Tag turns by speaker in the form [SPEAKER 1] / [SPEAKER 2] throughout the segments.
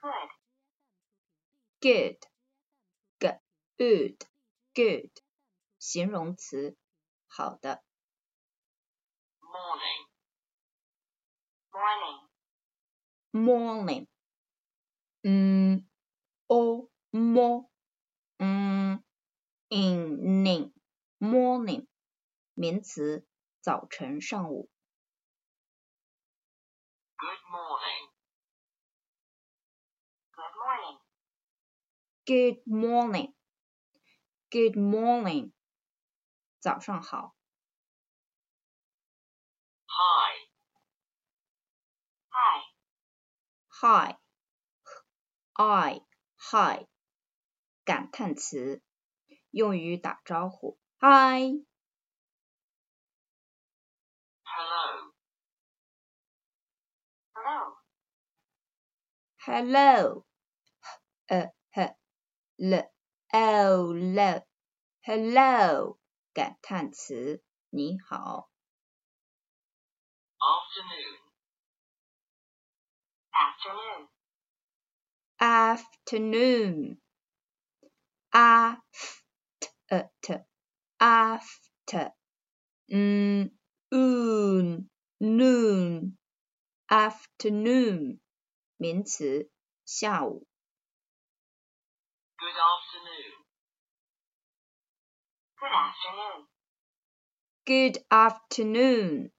[SPEAKER 1] good,
[SPEAKER 2] good
[SPEAKER 3] good,
[SPEAKER 2] good good 形容词好的
[SPEAKER 1] morning,
[SPEAKER 3] morning,
[SPEAKER 2] morning 嗯 o mo 嗯 evening morning 名词早晨上午
[SPEAKER 1] good morning,
[SPEAKER 3] good morning,
[SPEAKER 2] good morning good morning 早上好
[SPEAKER 1] high,
[SPEAKER 3] high,
[SPEAKER 2] hi i hi 感叹词用于打招呼 hi
[SPEAKER 1] hello,
[SPEAKER 3] hello,
[SPEAKER 2] hello 呃 h l o l hello 感叹词你好
[SPEAKER 1] afternoon,
[SPEAKER 3] afternoon aft after 嗯 oon noon afternoon 名词下午
[SPEAKER 1] good afternoon,
[SPEAKER 3] good afternoon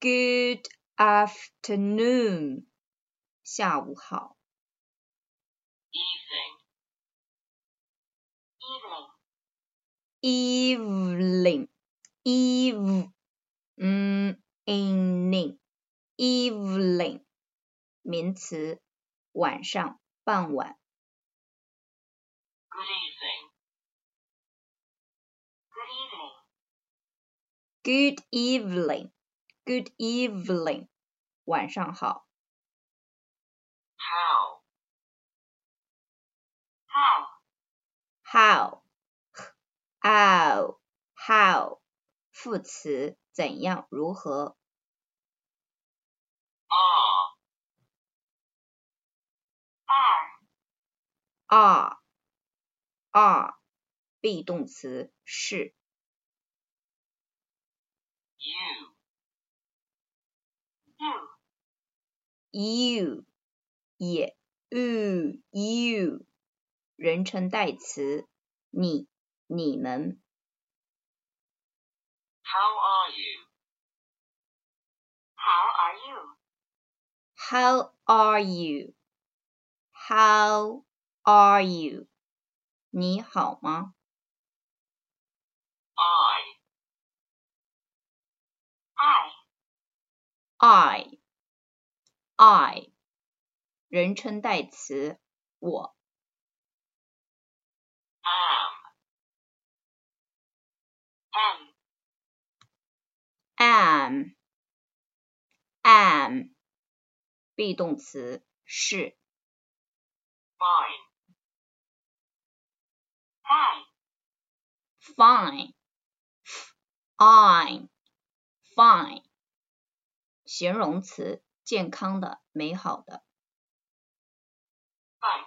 [SPEAKER 3] good afternoon 下午好
[SPEAKER 1] evening,
[SPEAKER 3] evening eve 嗯 evening evening 名词晚上傍晚
[SPEAKER 1] good evening,
[SPEAKER 3] good evening good evening 晚上好
[SPEAKER 1] how,
[SPEAKER 3] how how how 副词怎样如何
[SPEAKER 1] are,
[SPEAKER 3] are are be 动词是
[SPEAKER 1] you,
[SPEAKER 3] you 也 you you 人称代词你你们
[SPEAKER 1] how are you,
[SPEAKER 3] how are you how are you 你好吗
[SPEAKER 1] I,
[SPEAKER 3] I I 人称代词我
[SPEAKER 1] am,
[SPEAKER 3] am am be 动词是
[SPEAKER 1] fine,
[SPEAKER 3] fine fine fine 形容词健康的美好的
[SPEAKER 1] thanks,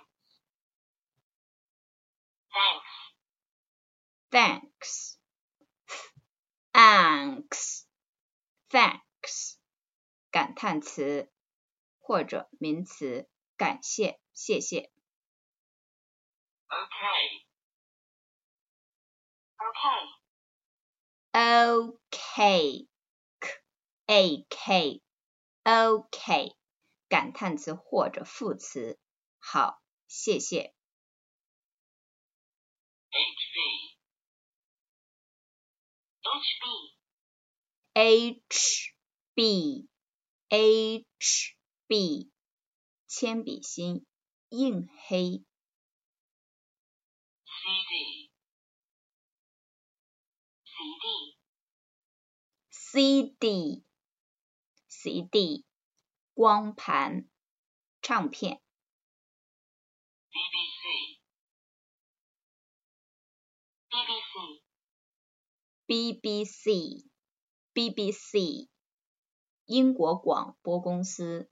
[SPEAKER 3] thanks thanks thanks 感叹词或者名词感谢谢谢
[SPEAKER 1] okay,
[SPEAKER 3] OK A K OK 感叹词或者副词好谢谢
[SPEAKER 1] HB,
[SPEAKER 3] H B H B 铅笔芯硬黑
[SPEAKER 1] CD, c
[SPEAKER 3] d c d 光盘唱片
[SPEAKER 1] b b
[SPEAKER 3] c b b c b b c b b c 英国广播公司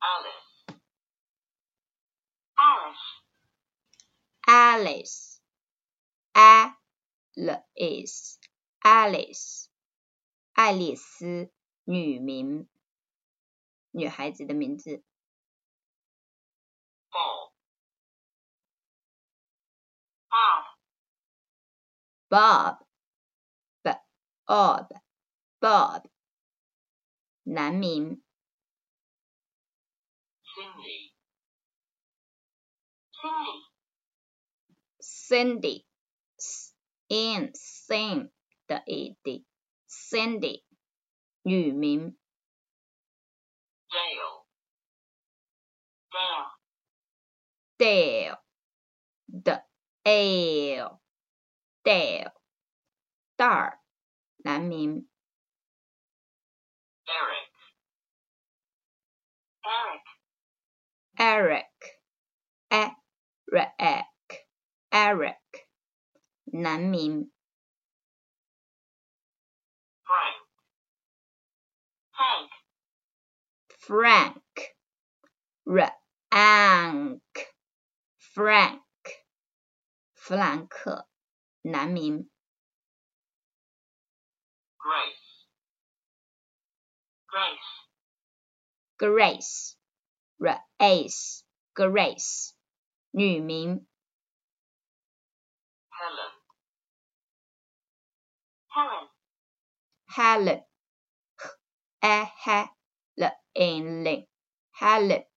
[SPEAKER 1] alice
[SPEAKER 3] alice
[SPEAKER 1] alice
[SPEAKER 3] Alice Alice 爱丽丝女名，女孩子的名字。
[SPEAKER 1] Bob.
[SPEAKER 3] Bob
[SPEAKER 1] Bob.
[SPEAKER 3] Bob Bob 男名。
[SPEAKER 1] Cindy.
[SPEAKER 3] in same 的 a d Cindy 雨名。
[SPEAKER 1] Dale. Dale
[SPEAKER 3] Dale. 的 ale Dale
[SPEAKER 1] eric
[SPEAKER 3] Eric.
[SPEAKER 1] Eric.
[SPEAKER 3] Eric. Eric. 男名。
[SPEAKER 1] Frank. Frank.
[SPEAKER 3] Frank Frank Frank 弗兰克男名。
[SPEAKER 1] Grace. Grace.
[SPEAKER 3] Grace Grace Grace 女名。
[SPEAKER 1] Helen.
[SPEAKER 3] Helen
[SPEAKER 1] Helen.
[SPEAKER 3] Helen Helen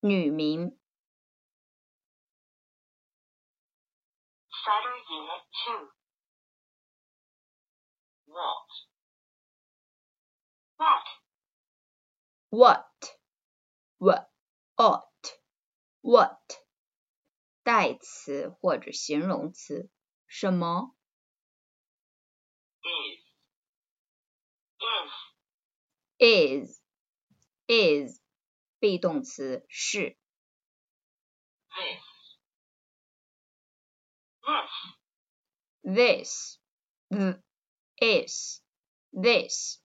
[SPEAKER 3] 女名。
[SPEAKER 1] Starter Unit 2. What? What?
[SPEAKER 3] What what what 代词或者形容词，什么
[SPEAKER 1] Is. Is.
[SPEAKER 3] is is be 动词是
[SPEAKER 1] This. This.
[SPEAKER 3] this th is this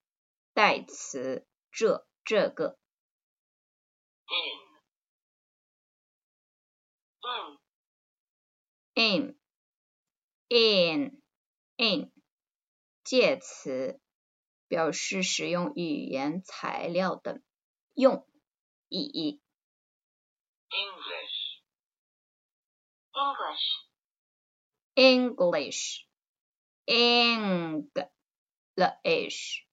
[SPEAKER 3] 代词这这个
[SPEAKER 1] In.
[SPEAKER 3] in
[SPEAKER 1] In.
[SPEAKER 3] in in 介词表示使用语言材料等用意义。
[SPEAKER 1] English.
[SPEAKER 3] English
[SPEAKER 1] English.
[SPEAKER 3] English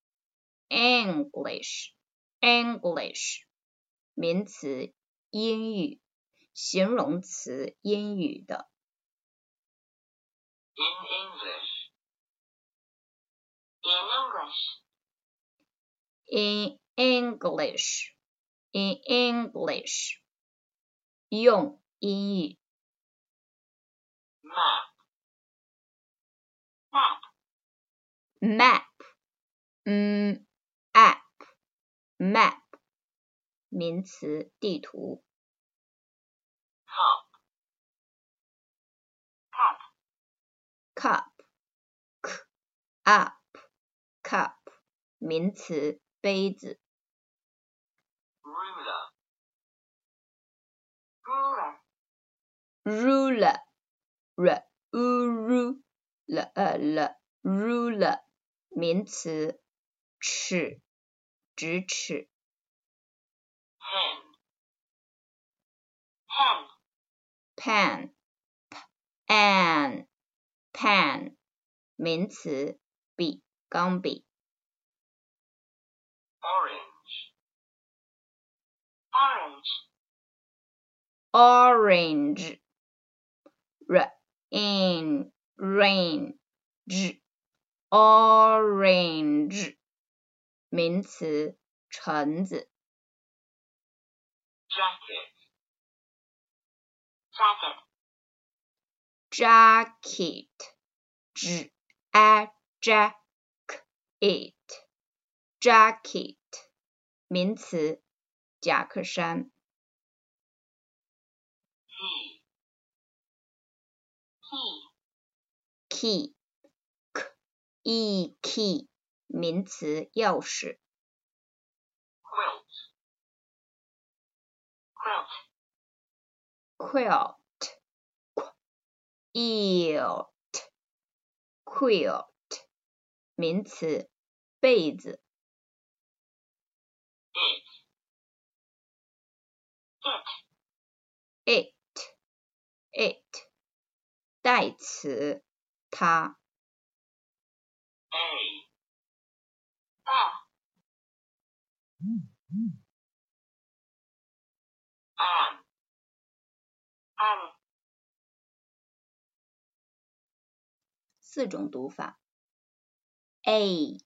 [SPEAKER 3] English English 名词英语，形容词英语的。
[SPEAKER 1] In English. In
[SPEAKER 3] in English
[SPEAKER 1] English.
[SPEAKER 3] in English 用英语。
[SPEAKER 1] Map. Map.
[SPEAKER 3] map 嗯 app map 名词地图。
[SPEAKER 1] Cup. Cup.
[SPEAKER 3] cup c up cup 名词杯子。
[SPEAKER 1] Ruler.
[SPEAKER 3] ruler
[SPEAKER 1] Ruler.
[SPEAKER 3] r u l e l ruler 名词尺直尺。
[SPEAKER 1] Pen.
[SPEAKER 3] pen
[SPEAKER 1] Pen.
[SPEAKER 3] pen pen 名词笔 钢笔。
[SPEAKER 1] Orange.
[SPEAKER 3] orange
[SPEAKER 1] Orange.
[SPEAKER 3] r in range orange 名词橙子。
[SPEAKER 1] Jacket.
[SPEAKER 3] jacket
[SPEAKER 1] Jacket.
[SPEAKER 3] j a jack it jacket 名词夹克衫。
[SPEAKER 1] Key.
[SPEAKER 3] key
[SPEAKER 1] Key.
[SPEAKER 3] k e key 名词钥匙。
[SPEAKER 1] Quilt. quilt
[SPEAKER 3] quilt quilt 名词，被子。
[SPEAKER 1] it
[SPEAKER 3] it it 代词，它。
[SPEAKER 4] a an an
[SPEAKER 3] 四种读法：a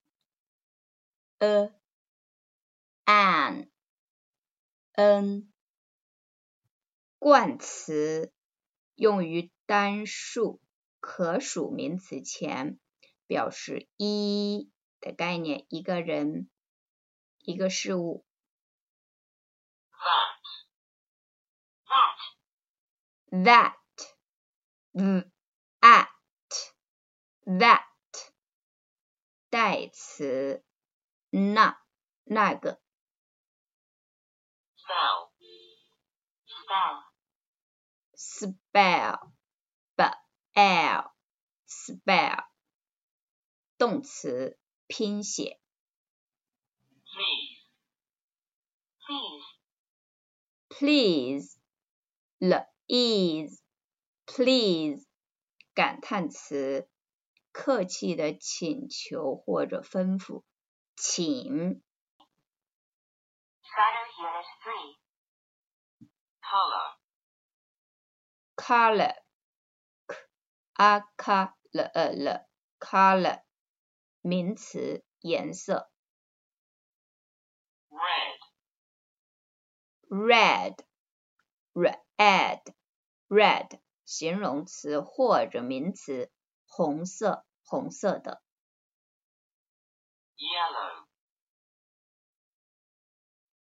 [SPEAKER 3] a an n 冠词用于单数可数名词前，表示一的概念，一个人，一个事物。
[SPEAKER 4] that that
[SPEAKER 3] that at that 代词，那那个。
[SPEAKER 4] spell spell
[SPEAKER 3] spell spell spell 动词拼写
[SPEAKER 4] please please
[SPEAKER 3] please the is please 感叹词客气的请求或者吩咐，请
[SPEAKER 4] Shadow Unit 3 color
[SPEAKER 3] color a k l e l color 名词颜色
[SPEAKER 4] red
[SPEAKER 3] red red red 形容词或者名词红色红色的
[SPEAKER 4] yellow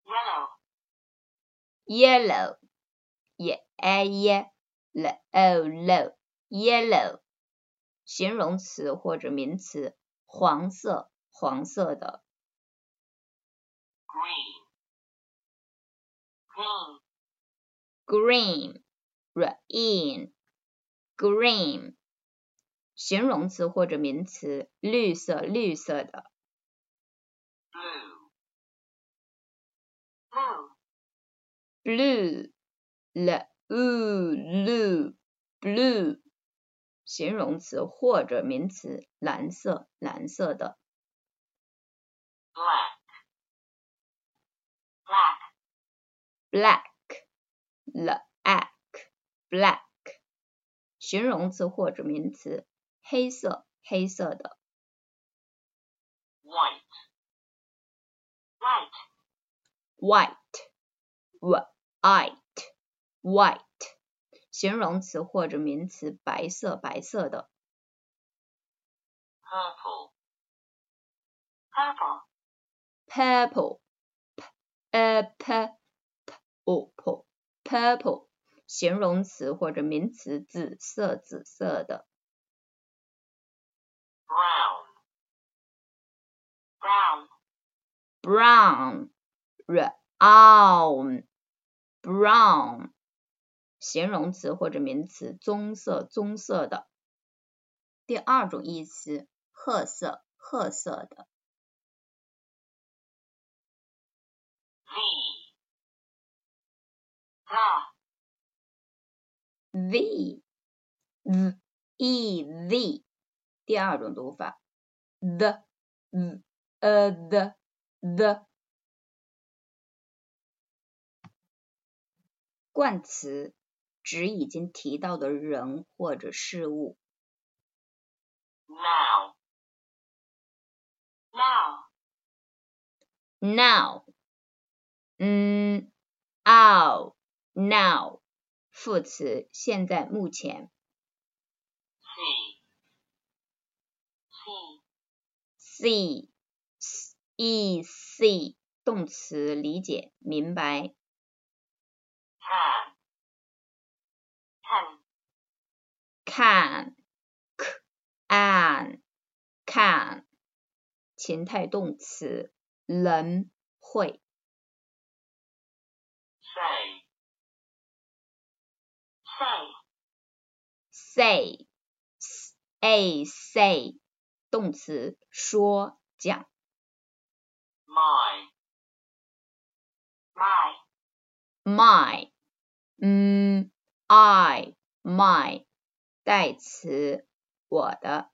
[SPEAKER 4] yellow
[SPEAKER 3] yellow ye a ye l o l yellow 形容词或者名词黄色黄色的
[SPEAKER 4] green green
[SPEAKER 3] green green green 形容词或者名词绿色绿色的
[SPEAKER 4] blue blue
[SPEAKER 3] blue l u blue blue 形容词或者名词蓝色蓝色的
[SPEAKER 4] black black
[SPEAKER 3] black black black 形容词或者名词黑色黑色的
[SPEAKER 4] white white
[SPEAKER 3] white white white 形容词或者名词白色白色的
[SPEAKER 4] purple purple
[SPEAKER 3] purple purple purple 形容词或者名词紫色紫色的
[SPEAKER 4] brown brown
[SPEAKER 3] brown brown brown 形容词或者名词棕色棕色的。第二种意思，褐色褐色的。
[SPEAKER 4] v the
[SPEAKER 3] v v e v 第二种读法，the，呃，the，the，冠词指已经提到的人或者事物。now，now，now，嗯，now，now，副词现在目前。
[SPEAKER 4] See
[SPEAKER 3] e see 动词理解明白
[SPEAKER 4] can can
[SPEAKER 3] can can 情态动词能会 say say, say 动词说讲。
[SPEAKER 5] My my
[SPEAKER 3] my 嗯 I my 代词我的